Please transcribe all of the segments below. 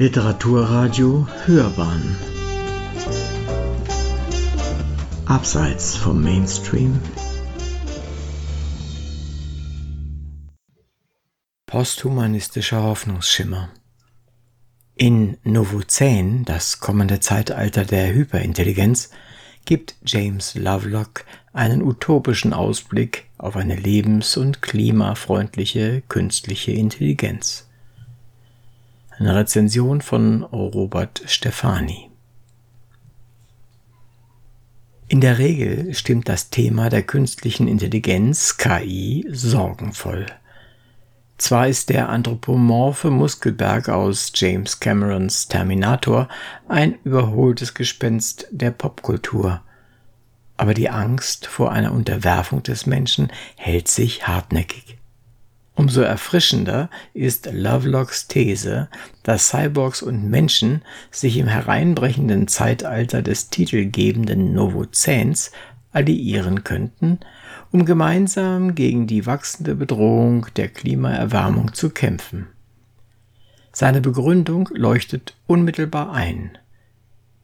Literaturradio Hörbahn. Abseits vom Mainstream. Posthumanistischer Hoffnungsschimmer. In Novuzän, das kommende Zeitalter der Hyperintelligenz, gibt James Lovelock einen utopischen Ausblick auf eine lebens- und klimafreundliche künstliche Intelligenz. Eine Rezension von Robert Stefani. In der Regel stimmt das Thema der künstlichen Intelligenz KI sorgenvoll. Zwar ist der anthropomorphe Muskelberg aus James Camerons Terminator ein überholtes Gespenst der Popkultur, aber die Angst vor einer Unterwerfung des Menschen hält sich hartnäckig. Umso erfrischender ist Lovelocks These, dass Cyborgs und Menschen sich im hereinbrechenden Zeitalter des titelgebenden Novozäns alliieren könnten, um gemeinsam gegen die wachsende Bedrohung der Klimaerwärmung zu kämpfen. Seine Begründung leuchtet unmittelbar ein.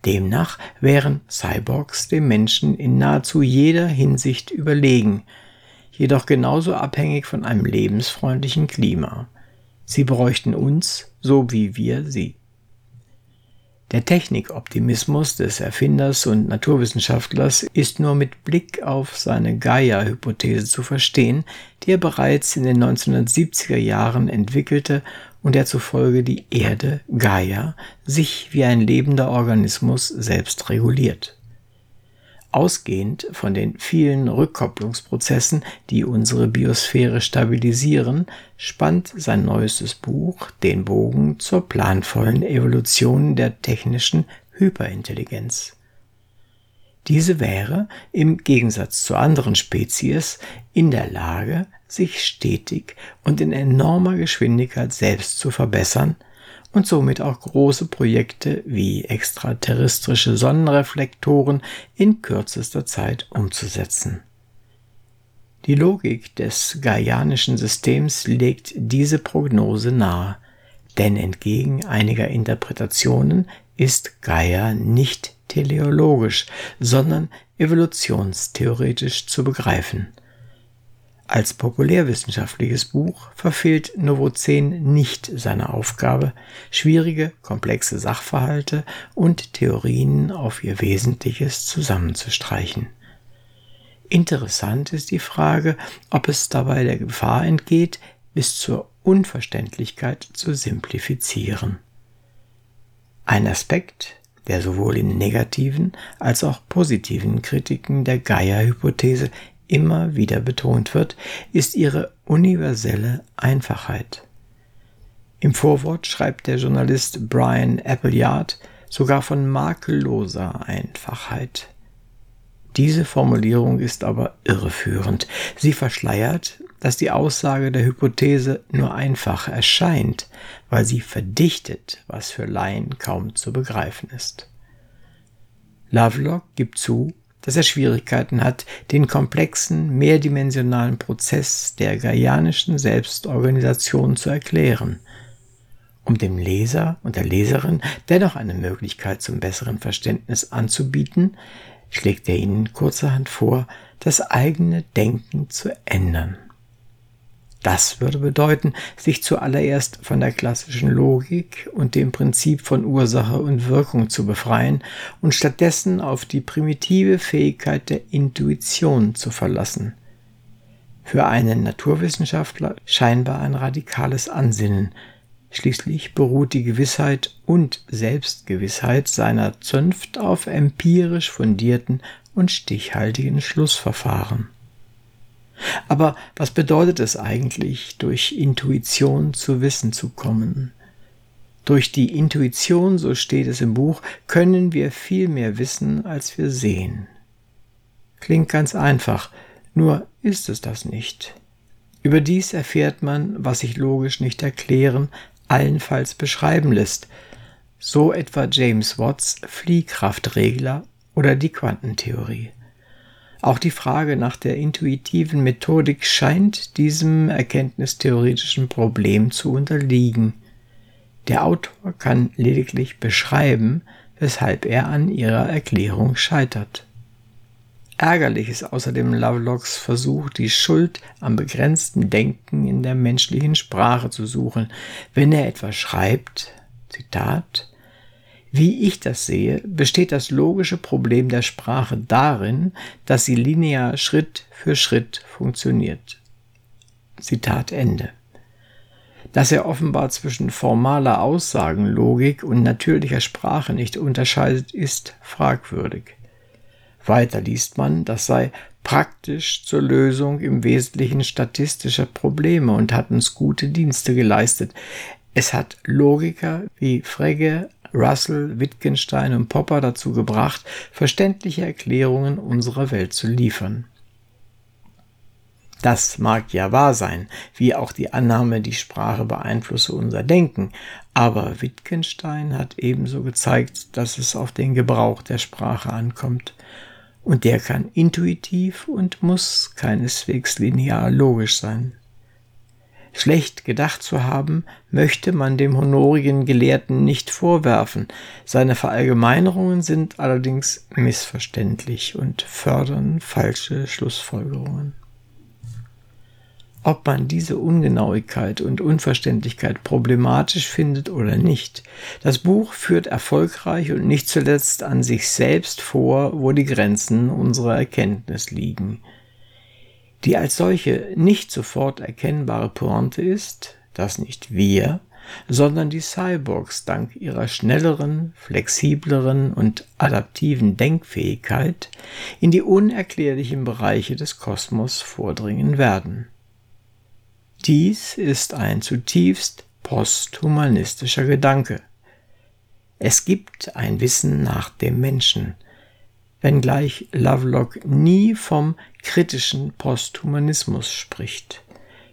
Demnach wären Cyborgs dem Menschen in nahezu jeder Hinsicht überlegen, jedoch genauso abhängig von einem lebensfreundlichen Klima. Sie bräuchten uns, so wie wir sie. Der Technikoptimismus des Erfinders und Naturwissenschaftlers ist nur mit Blick auf seine Gaia-Hypothese zu verstehen, die er bereits in den 1970er Jahren entwickelte und der zufolge die Erde, Gaia, sich wie ein lebender Organismus selbst reguliert. Ausgehend von den vielen Rückkopplungsprozessen, die unsere Biosphäre stabilisieren, spannt sein neuestes Buch den Bogen zur planvollen Evolution der technischen Hyperintelligenz. Diese wäre, im Gegensatz zu anderen Spezies, in der Lage, sich stetig und in enormer Geschwindigkeit selbst zu verbessern und somit auch große Projekte wie extraterrestrische Sonnenreflektoren in kürzester Zeit umzusetzen. Die Logik des Gaianischen Systems legt diese Prognose nahe, denn entgegen einiger Interpretationen ist Gaia nicht teleologisch, sondern evolutionstheoretisch zu begreifen – als populärwissenschaftliches Buch verfehlt Novozän nicht seine Aufgabe, schwierige, komplexe Sachverhalte und Theorien auf ihr Wesentliches zusammenzustreichen. Interessant ist die Frage, ob es dabei der Gefahr entgeht, bis zur Unverständlichkeit zu simplifizieren. Ein Aspekt, der sowohl in negativen als auch positiven Kritiken der Gaia-Hypothese immer wieder betont wird, ist ihre universelle Einfachheit. Im Vorwort schreibt der Journalist Brian Appleyard sogar von makelloser Einfachheit. Diese Formulierung ist aber irreführend. Sie verschleiert, dass die Aussage der Hypothese nur einfach erscheint, weil sie verdichtet, was für Laien kaum zu begreifen ist. Lovelock gibt zu, dass er Schwierigkeiten hat, den komplexen, mehrdimensionalen Prozess der gaianischen Selbstorganisation zu erklären. Um dem Leser und der Leserin dennoch eine Möglichkeit zum besseren Verständnis anzubieten, schlägt er ihnen kurzerhand vor, das eigene Denken zu ändern. Das würde bedeuten, sich zuallererst von der klassischen Logik und dem Prinzip von Ursache und Wirkung zu befreien und stattdessen auf die primitive Fähigkeit der Intuition zu verlassen. Für einen Naturwissenschaftler scheinbar ein radikales Ansinnen, Schließlich beruht die Gewissheit und Selbstgewissheit seiner Zunft auf empirisch fundierten und stichhaltigen Schlussverfahren. Aber was bedeutet es eigentlich, durch Intuition zu Wissen zu kommen? Durch die Intuition, so steht es im Buch, können wir viel mehr wissen, als wir sehen. Klingt ganz einfach, nur ist es das nicht. Überdies erfährt man, was sich logisch nicht erklären, allenfalls beschreiben lässt, so etwa James Watts Fliehkraftregler oder die Quantentheorie. Auch die Frage nach der intuitiven Methodik scheint diesem erkenntnistheoretischen Problem zu unterliegen. Der Autor kann lediglich beschreiben, weshalb er an ihrer Erklärung scheitert. Ärgerlich ist außerdem Lovelocks Versuch, die Schuld am begrenzten Denken in der menschlichen Sprache zu suchen, wenn er etwa schreibt, Zitat, wie ich das sehe, besteht das logische Problem der Sprache darin, dass sie linear Schritt für Schritt funktioniert. Zitat Ende. Dass er offenbar zwischen formaler Aussagenlogik und natürlicher Sprache nicht unterscheidet, ist fragwürdig. Weiter liest man, das sei praktisch zur Lösung im Wesentlichen statistischer Probleme und hat uns gute Dienste geleistet. Es hat Logiker wie Frege, Russell, Wittgenstein und Popper dazu gebracht, verständliche Erklärungen unserer Welt zu liefern. Das mag ja wahr sein, wie auch die Annahme, die Sprache beeinflusse unser Denken, aber Wittgenstein hat ebenso gezeigt, dass es auf den Gebrauch der Sprache ankommt, und der kann intuitiv und muss keineswegs linear logisch sein. Schlecht gedacht zu haben, möchte man dem honorigen Gelehrten nicht vorwerfen, seine Verallgemeinerungen sind allerdings missverständlich und fördern falsche Schlussfolgerungen. Ob man diese Ungenauigkeit und Unverständlichkeit problematisch findet oder nicht, das Buch führt erfolgreich und nicht zuletzt an sich selbst vor, wo die Grenzen unserer Erkenntnis liegen. Die als solche nicht sofort erkennbare Pointe ist, dass nicht wir, sondern die Cyborgs dank ihrer schnelleren, flexibleren und adaptiven Denkfähigkeit in die unerklärlichen Bereiche des Kosmos vordringen werden. Dies ist ein zutiefst posthumanistischer Gedanke. Es gibt ein Wissen nach dem Menschen, wenngleich Lovelock nie vom kritischen Posthumanismus spricht,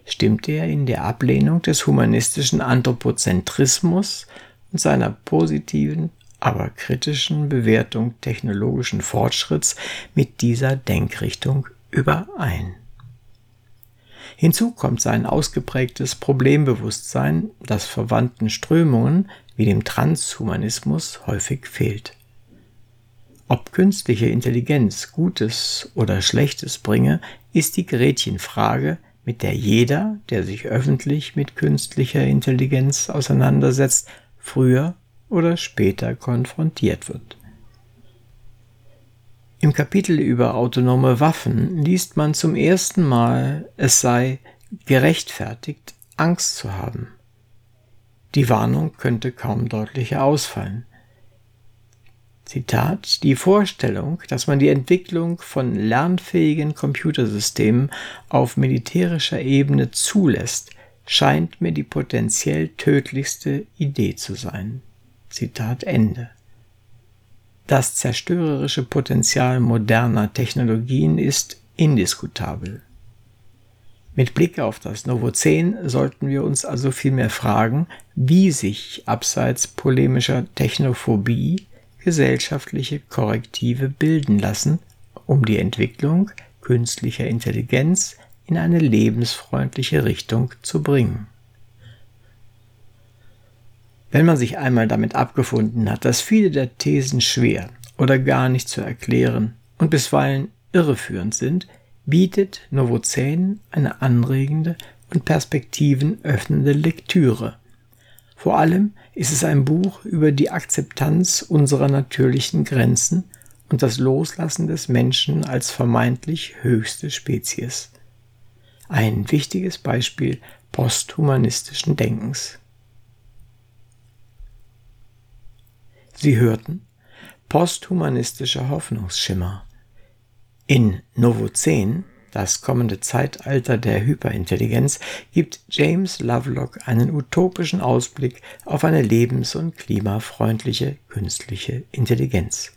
stimmt er in der Ablehnung des humanistischen Anthropozentrismus und seiner positiven, aber kritischen Bewertung technologischen Fortschritts mit dieser Denkrichtung überein. Hinzu kommt sein ausgeprägtes Problembewusstsein, das verwandten Strömungen wie dem Transhumanismus häufig fehlt. Ob künstliche Intelligenz Gutes oder Schlechtes bringe, ist die Gretchenfrage, mit der jeder, der sich öffentlich mit künstlicher Intelligenz auseinandersetzt, früher oder später konfrontiert wird. Im Kapitel über autonome Waffen liest man zum ersten Mal, es sei gerechtfertigt, Angst zu haben. Die Warnung könnte kaum deutlicher ausfallen. Zitat, die Vorstellung, dass man die Entwicklung von lernfähigen Computersystemen auf militärischer Ebene zulässt, scheint mir die potenziell tödlichste Idee zu sein. Zitat Ende. Das zerstörerische Potenzial moderner Technologien ist indiskutabel. Mit Blick auf das Novozän sollten wir uns also vielmehr fragen, wie sich abseits polemischer Technophobie gesellschaftliche Korrektive bilden lassen, um die Entwicklung künstlicher Intelligenz in eine lebensfreundliche Richtung zu bringen. Wenn man sich einmal damit abgefunden hat, dass viele der Thesen schwer oder gar nicht zu erklären und bisweilen irreführend sind, bietet Novozän eine anregende und Perspektiven öffnende Lektüre. Vor allem ist es ein Buch über die Akzeptanz unserer natürlichen Grenzen und das Loslassen des Menschen als vermeintlich höchste Spezies. Ein wichtiges Beispiel posthumanistischen Denkens. Sie hörten posthumanistischer Hoffnungsschimmer. In Novozän, das kommende Zeitalter der Hyperintelligenz, gibt James Lovelock einen utopischen Ausblick auf eine lebens- und klimafreundliche künstliche Intelligenz.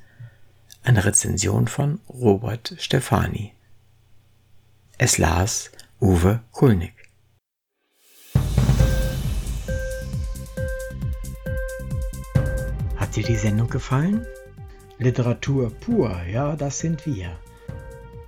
Eine Rezension von Robert Stefani. Es las Uwe Kulnig. dir die Sendung gefallen? Literatur pur, ja, das sind wir